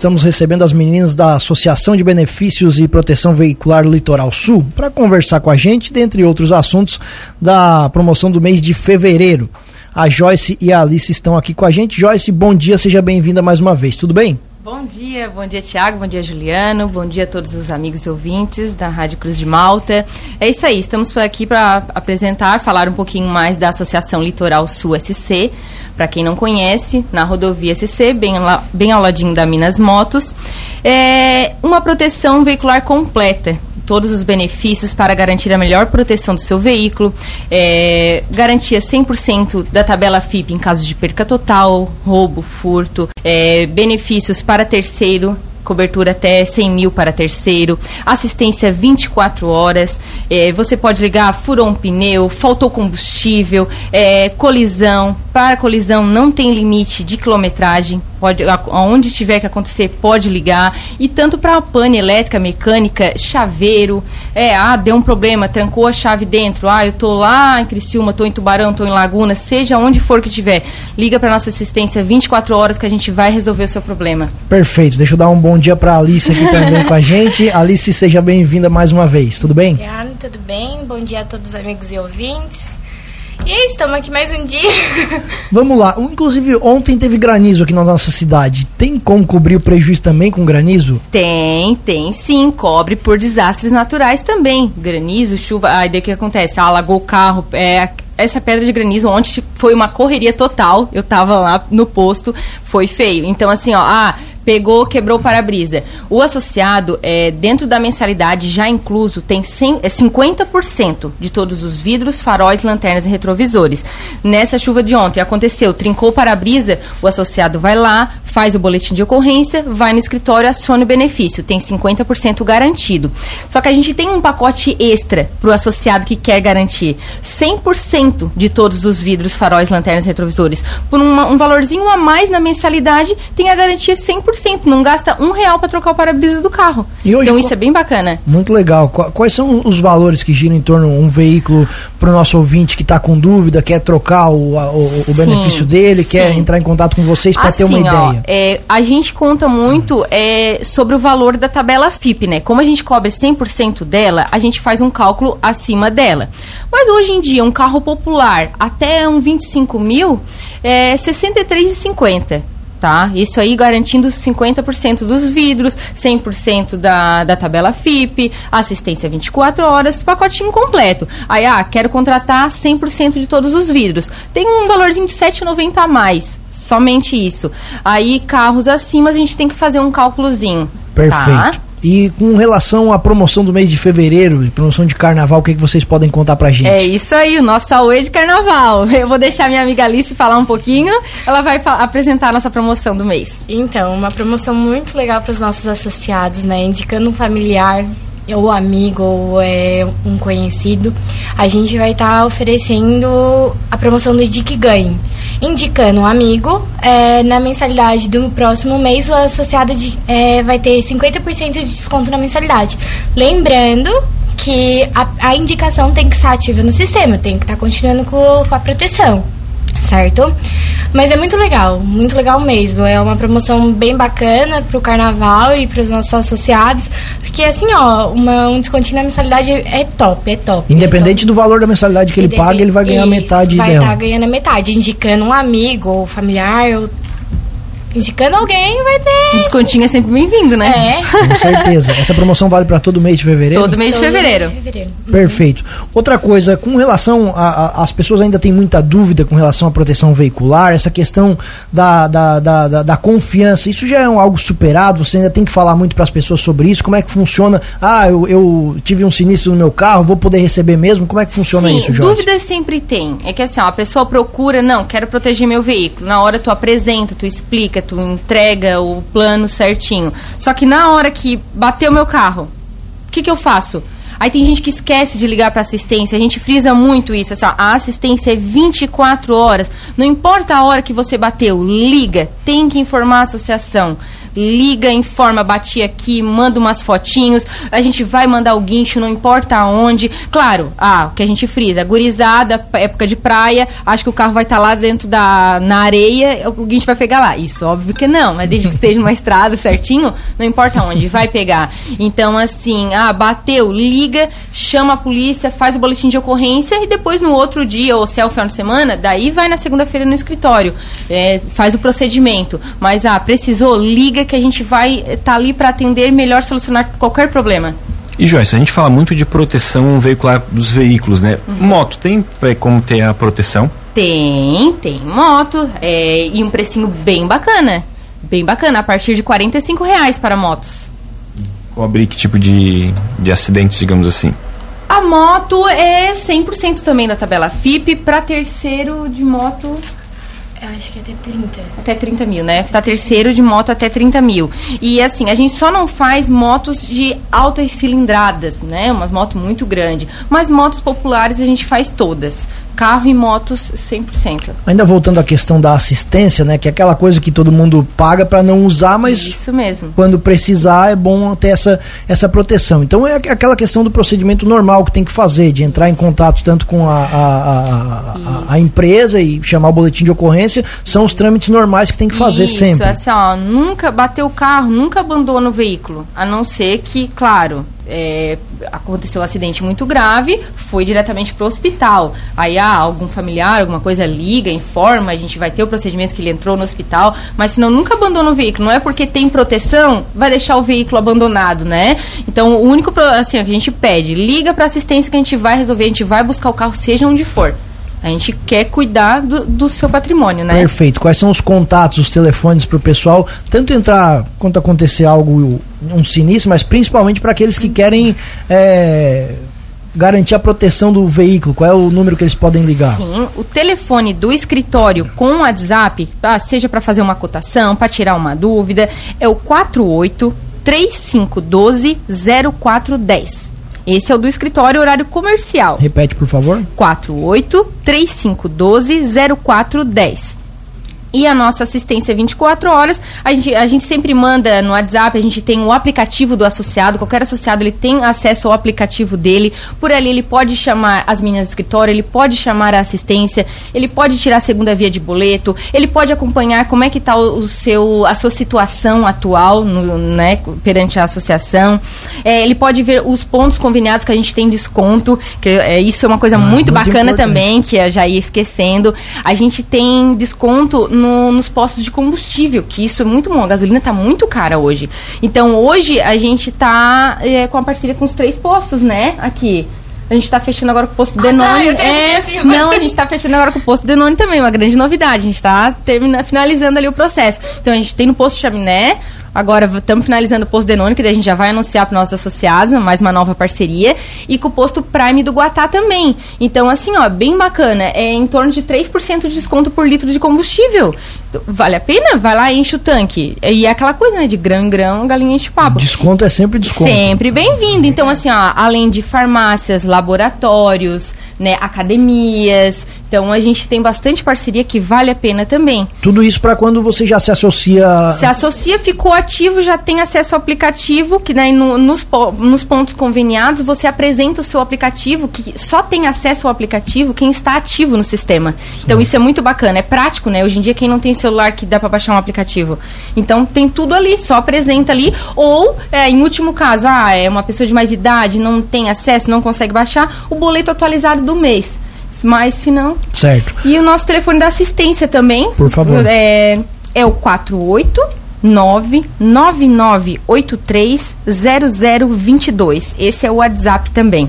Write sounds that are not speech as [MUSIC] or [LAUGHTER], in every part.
Estamos recebendo as meninas da Associação de Benefícios e Proteção Veicular Litoral Sul para conversar com a gente, dentre outros assuntos, da promoção do mês de fevereiro. A Joyce e a Alice estão aqui com a gente. Joyce, bom dia, seja bem-vinda mais uma vez, tudo bem? Bom dia, bom dia Tiago, bom dia Juliano, bom dia a todos os amigos e ouvintes da Rádio Cruz de Malta. É isso aí, estamos aqui para apresentar, falar um pouquinho mais da Associação Litoral Sul SC. Para quem não conhece, na rodovia SC, bem, bem ao ladinho da Minas Motos, é uma proteção veicular completa todos os benefícios para garantir a melhor proteção do seu veículo, é, garantia 100% da tabela FIP em caso de perca total, roubo, furto, é, benefícios para terceiro cobertura até 100 mil para terceiro, assistência 24 horas, é, você pode ligar, furou um pneu, faltou combustível, é, colisão, para colisão não tem limite de quilometragem, pode, aonde tiver que acontecer, pode ligar, e tanto para pane elétrica, mecânica, chaveiro, é, ah, deu um problema, trancou a chave dentro, ah, eu tô lá em Criciúma, tô em Tubarão, tô em Laguna, seja onde for que tiver, liga para nossa assistência 24 horas que a gente vai resolver o seu problema. Perfeito, deixa eu dar um bom bom dia para Alice aqui também com a [LAUGHS] gente. Alice, seja bem-vinda mais uma vez, tudo bem? Obrigada, tudo bem? Bom dia a todos os amigos e ouvintes. E aí, estamos aqui mais um dia. [LAUGHS] Vamos lá. Inclusive, ontem teve granizo aqui na nossa cidade. Tem como cobrir o prejuízo também com granizo? Tem, tem sim. Cobre por desastres naturais também. Granizo, chuva. Aí daí o que acontece? Alagou o carro. É, essa pedra de granizo ontem foi uma correria total. Eu tava lá no posto, foi feio. Então, assim, ó, ah, pegou, quebrou o para-brisa. O associado, é, dentro da mensalidade já incluso, tem 100, é 50% de todos os vidros, faróis, lanternas e retrovisores. Nessa chuva de ontem aconteceu, trincou o para-brisa, o associado vai lá, faz o boletim de ocorrência, vai no escritório, aciona o benefício, tem 50% garantido. Só que a gente tem um pacote extra para o associado que quer garantir 100% de todos os vidros, faróis, lanternas e retrovisores. Por uma, um valorzinho a mais na mensalidade, tem a garantia 100% 100%, não gasta um real para trocar o para-brisa do carro. Hoje, então isso é bem bacana. Muito legal. Quais são os valores que giram em torno de um veículo para o nosso ouvinte que está com dúvida, quer trocar o, o, o benefício dele, sim. quer entrar em contato com vocês para assim, ter uma ó, ideia? É, a gente conta muito é, sobre o valor da tabela FIP, né? Como a gente cobre 100% dela, a gente faz um cálculo acima dela. Mas hoje em dia, um carro popular até um 25 mil é 63,50 tá? Isso aí garantindo 50% dos vidros, 100% da, da tabela FIP, assistência 24 horas, pacotinho completo. Aí, ah, quero contratar 100% de todos os vidros. Tem um valorzinho de 7,90 a mais. Somente isso. Aí, carros acima, a gente tem que fazer um cálculozinho. Perfeito. Tá? E com relação à promoção do mês de fevereiro, promoção de carnaval, o que, é que vocês podem contar pra gente? É isso aí, o nosso Saúde de Carnaval. [LAUGHS] Eu vou deixar minha amiga Alice falar um pouquinho, ela vai apresentar a nossa promoção do mês. Então, uma promoção muito legal para os nossos associados, né? Indicando um familiar ou amigo ou é, um conhecido, a gente vai estar tá oferecendo a promoção do Dick Ganhe indicando um amigo. É, na mensalidade do próximo mês, o associado de, é, vai ter 50% de desconto na mensalidade. Lembrando que a, a, indicação tem que estar ativa no sistema, tem que estar continuando com, com a proteção, certo? Mas é muito legal, muito legal mesmo. É uma promoção bem bacana pro carnaval e para os nossos associados. Porque assim, ó, uma, um descontinho na mensalidade é top, é top. Independente é top. do valor da mensalidade que ele paga, ele vai ganhar metade vai dela. Vai estar tá ganhando a metade, indicando um amigo ou familiar ou indicando alguém, vai ter. Um descontinho é sempre bem-vindo, né? É. Com certeza. Essa promoção vale para todo mês de fevereiro? Todo mês de todo fevereiro. Mês de fevereiro. Perfeito. Outra coisa, com relação a, a, as pessoas ainda têm muita dúvida com relação à proteção veicular, essa questão da, da, da, da, da confiança, isso já é um, algo superado? Você ainda tem que falar muito para as pessoas sobre isso? Como é que funciona? Ah, eu, eu, tive um sinistro no meu carro, vou poder receber mesmo? Como é que funciona Sim, isso, Jorge? dúvidas sempre tem. É que assim, ó, a pessoa procura, não, quero proteger meu veículo. Na hora tu apresenta, tu explica, tu entrega o plano certinho. Só que na hora que bateu meu carro, o que, que eu faço? Aí tem gente que esquece de ligar para assistência. A gente frisa muito isso. Assim, ó, a assistência é 24 horas. Não importa a hora que você bateu, liga. Tem que informar a associação liga, informa, bati aqui, manda umas fotinhos, a gente vai mandar o guincho, não importa aonde. Claro, ah, o que a gente frisa, gurizada, época de praia, acho que o carro vai estar tá lá dentro da na areia, o guincho vai pegar lá. Isso, óbvio que não, mas desde que esteja numa estrada certinho, não importa onde, vai pegar. Então, assim, ah, bateu, liga, chama a polícia, faz o boletim de ocorrência e depois no outro dia, ou se é o final de semana, daí vai na segunda-feira no escritório, é, faz o procedimento. Mas, ah, precisou, liga que a gente vai estar tá ali para atender melhor, solucionar qualquer problema. E Joyce, a gente fala muito de proteção veicular dos veículos, né? Uhum. Moto, tem é, como ter a proteção? Tem, tem moto. É, e um precinho bem bacana. Bem bacana, a partir de 45 reais para motos. Cobre que tipo de, de acidentes, digamos assim? A moto é 100% também da tabela FIP. Para terceiro de moto, eu acho que é até 30. Até 30 mil, né? Para terceiro de moto até 30 mil. E assim, a gente só não faz motos de altas cilindradas, né? Uma moto muito grande. Mas motos populares a gente faz todas carro e motos 100%. Ainda voltando à questão da assistência, né, que é aquela coisa que todo mundo paga para não usar, mas Isso mesmo. quando precisar é bom ter essa, essa proteção. Então é aquela questão do procedimento normal que tem que fazer, de entrar em contato tanto com a, a, a, a empresa e chamar o boletim de ocorrência, são os trâmites normais que tem que fazer Isso, sempre. Isso, assim, ó, nunca bateu o carro, nunca abandona o veículo, a não ser que, claro, é, aconteceu um acidente muito grave, foi diretamente para o hospital. Aí ah, algum familiar, alguma coisa liga, informa, a gente vai ter o procedimento que ele entrou no hospital, mas senão nunca abandona o veículo. Não é porque tem proteção, vai deixar o veículo abandonado, né? Então o único assim, que a gente pede, liga para assistência que a gente vai resolver, a gente vai buscar o carro, seja onde for. A gente quer cuidar do, do, seu patrimônio, né? Perfeito. Quais são os contatos, os telefones para o pessoal, tanto entrar quando acontecer algo, um sinistro, mas principalmente para aqueles que querem é, garantir a proteção do veículo? Qual é o número que eles podem ligar? Sim, o telefone do escritório com o WhatsApp, tá? seja para fazer uma cotação, para tirar uma dúvida, é o 48 3512 0410. Esse é o do escritório horário comercial. Repete, por favor. 48 3512 0410 e a nossa assistência 24 horas. A gente, a gente sempre manda no WhatsApp, a gente tem o aplicativo do associado, qualquer associado ele tem acesso ao aplicativo dele. Por ali ele pode chamar as meninas do escritório, ele pode chamar a assistência, ele pode tirar a segunda via de boleto, ele pode acompanhar como é que está o, o, seu, a sua situação atual no, né, perante a associação. É, ele pode ver os pontos conveniados que a gente tem desconto, que é, isso é uma coisa ah, muito, muito, bacana importante. também, que eu já ia esquecendo. A gente tem desconto no, nos postos de combustível, que isso é muito bom. A gasolina está muito cara hoje. Então, hoje a gente está é, com a parceria com os três postos, né? Aqui. A gente está fechando agora com o posto ah, Denone. Tá, é, não, a gente está fechando agora com o posto Denone também, uma grande novidade. A gente está finalizando ali o processo. Então a gente tem no posto Chaminé, Agora estamos finalizando o posto Denone, que a gente já vai anunciar para nossos associados, mais uma nova parceria. E com o posto Prime do Guatá também. Então, assim, ó, bem bacana. É em torno de 3% de desconto por litro de combustível. Vale a pena? Vai lá e enche o tanque. E é aquela coisa, né? De grão em grão, galinha enche papo. Desconto é sempre desconto. Sempre bem-vindo. Então, assim, ó, além de farmácias, laboratórios, né, academias. Então a gente tem bastante parceria que vale a pena também. Tudo isso para quando você já se associa. Se associa, ficou ativo, já tem acesso ao aplicativo, que daí no, nos, nos pontos conveniados você apresenta o seu aplicativo, que só tem acesso ao aplicativo quem está ativo no sistema. Sim. Então isso é muito bacana, é prático, né? Hoje em dia quem não tem celular que dá para baixar um aplicativo. Então tem tudo ali, só apresenta ali. Ou, é, em último caso, ah, é uma pessoa de mais idade, não tem acesso, não consegue baixar, o boleto atualizado do mês. Mas se não. Certo. E o nosso telefone da assistência também. Por favor. É, é o 48 999830022. Esse é o WhatsApp também.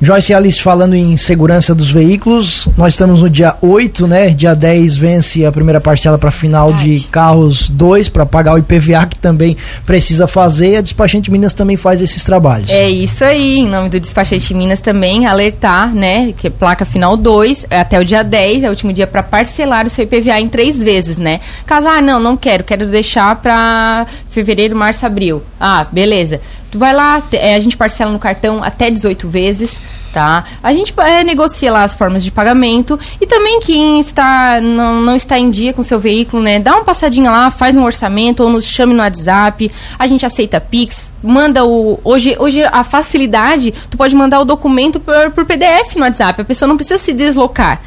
Joyce Alice falando em segurança dos veículos, nós estamos no dia 8, né? Dia 10 vence a primeira parcela para final de carros 2 para pagar o IPVA que também precisa fazer. A Despachante Minas também faz esses trabalhos. É isso aí, em nome do Despachante Minas também alertar, né, que é placa final 2 é até o dia 10, é o último dia para parcelar o seu IPVA em três vezes, né? Caso ah, não, não quero, quero deixar para fevereiro, março, abril. Ah, beleza Tu vai lá, é, a gente parcela no cartão até 18 vezes tá? A gente é, negocia lá as formas de pagamento e também quem está não, não está em dia com seu veículo, né? Dá uma passadinha lá, faz um orçamento ou nos chame no WhatsApp. A gente aceita Pix, manda o hoje hoje a facilidade, tu pode mandar o documento por, por PDF no WhatsApp. A pessoa não precisa se deslocar.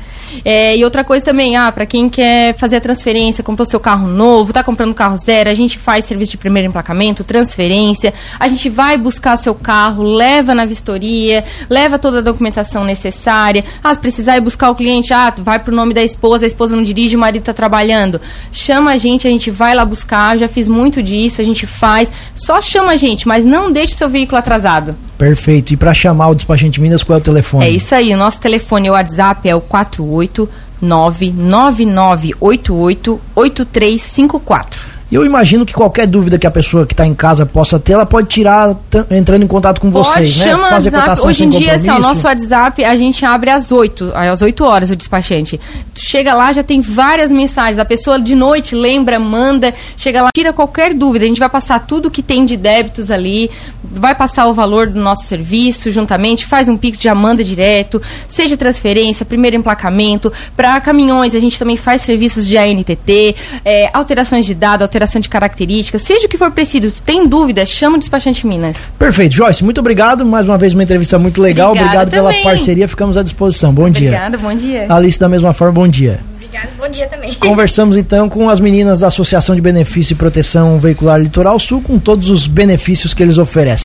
É, e outra coisa também, ah, para quem quer fazer a transferência, comprou seu carro novo, tá comprando carro zero, a gente faz serviço de primeiro emplacamento, transferência, a gente vai buscar seu carro, leva na vistoria, leva toda a documentação necessária. Ah, se precisar ir buscar o cliente, ah, vai pro nome da esposa, a esposa não dirige, o marido tá trabalhando. Chama a gente, a gente vai lá buscar, já fiz muito disso, a gente faz. Só chama a gente, mas não deixe seu veículo atrasado. Perfeito. E para chamar o despachante Minas, qual é o telefone? É isso aí. O nosso telefone, o WhatsApp é o 48 99988 8354. E eu imagino que qualquer dúvida que a pessoa que está em casa possa ter, ela pode tirar entrando em contato com pode, vocês, né? Chama Fazer WhatsApp. cotação Hoje em dia, assim, o nosso WhatsApp, a gente abre às 8, às 8 horas o despachante. Chega lá, já tem várias mensagens. A pessoa de noite lembra, manda, chega lá, tira qualquer dúvida. A gente vai passar tudo que tem de débitos ali, vai passar o valor do nosso serviço juntamente, faz um Pix, já manda direto, seja transferência, primeiro emplacamento. Para caminhões, a gente também faz serviços de ANTT, é, alterações de dado, alterações alteração de características, seja o que for preciso, tem dúvida, chama o despachante Minas. Perfeito. Joyce, muito obrigado. Mais uma vez uma entrevista muito legal. Obrigada obrigado também. pela parceria. Ficamos à disposição. Bom dia. Obrigada, bom dia. Alice, da mesma forma, bom dia. Obrigada, bom dia também. [LAUGHS] Conversamos então com as meninas da Associação de Benefício e Proteção Veicular Litoral Sul, com todos os benefícios que eles oferecem.